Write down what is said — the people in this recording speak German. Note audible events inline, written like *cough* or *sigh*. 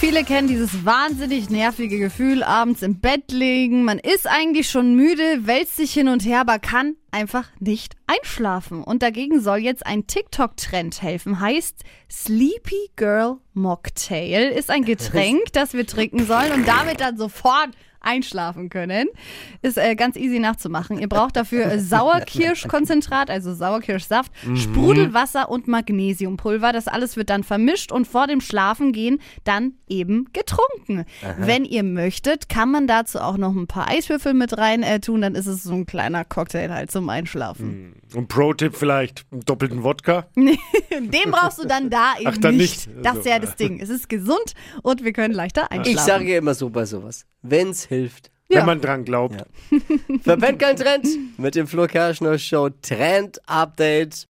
Viele kennen dieses wahnsinnig nervige Gefühl, abends im Bett liegen. Man ist eigentlich schon müde, wälzt sich hin und her, aber kann einfach nicht einschlafen. Und dagegen soll jetzt ein TikTok-Trend helfen. Heißt Sleepy Girl Mocktail. Ist ein Getränk, das wir trinken sollen und damit dann sofort einschlafen können. Ist äh, ganz easy nachzumachen. Ihr braucht dafür äh, *laughs* Sauerkirschkonzentrat, also Sauerkirschsaft, Sprudelwasser und Magnesiumpulver. Das alles wird dann vermischt und vor dem Schlafengehen dann eben getrunken. Wenn ihr möchtet, kann man dazu auch noch ein paar Eiswürfel mit rein äh, tun. Dann ist es so ein kleiner Cocktail halt zum Einschlafen. Und Pro-Tipp vielleicht, einen doppelten Wodka. *laughs* Den brauchst du dann da eben Ach, dann nicht. nicht. Das ist ja das Ding. Es ist gesund und wir können leichter einschlafen. Ich sage ja immer so bei sowas. Wenn's hilft. Ja. Wenn man dran glaubt. Verpennt kein Trend mit dem Flo Kerschner Show Trend Update.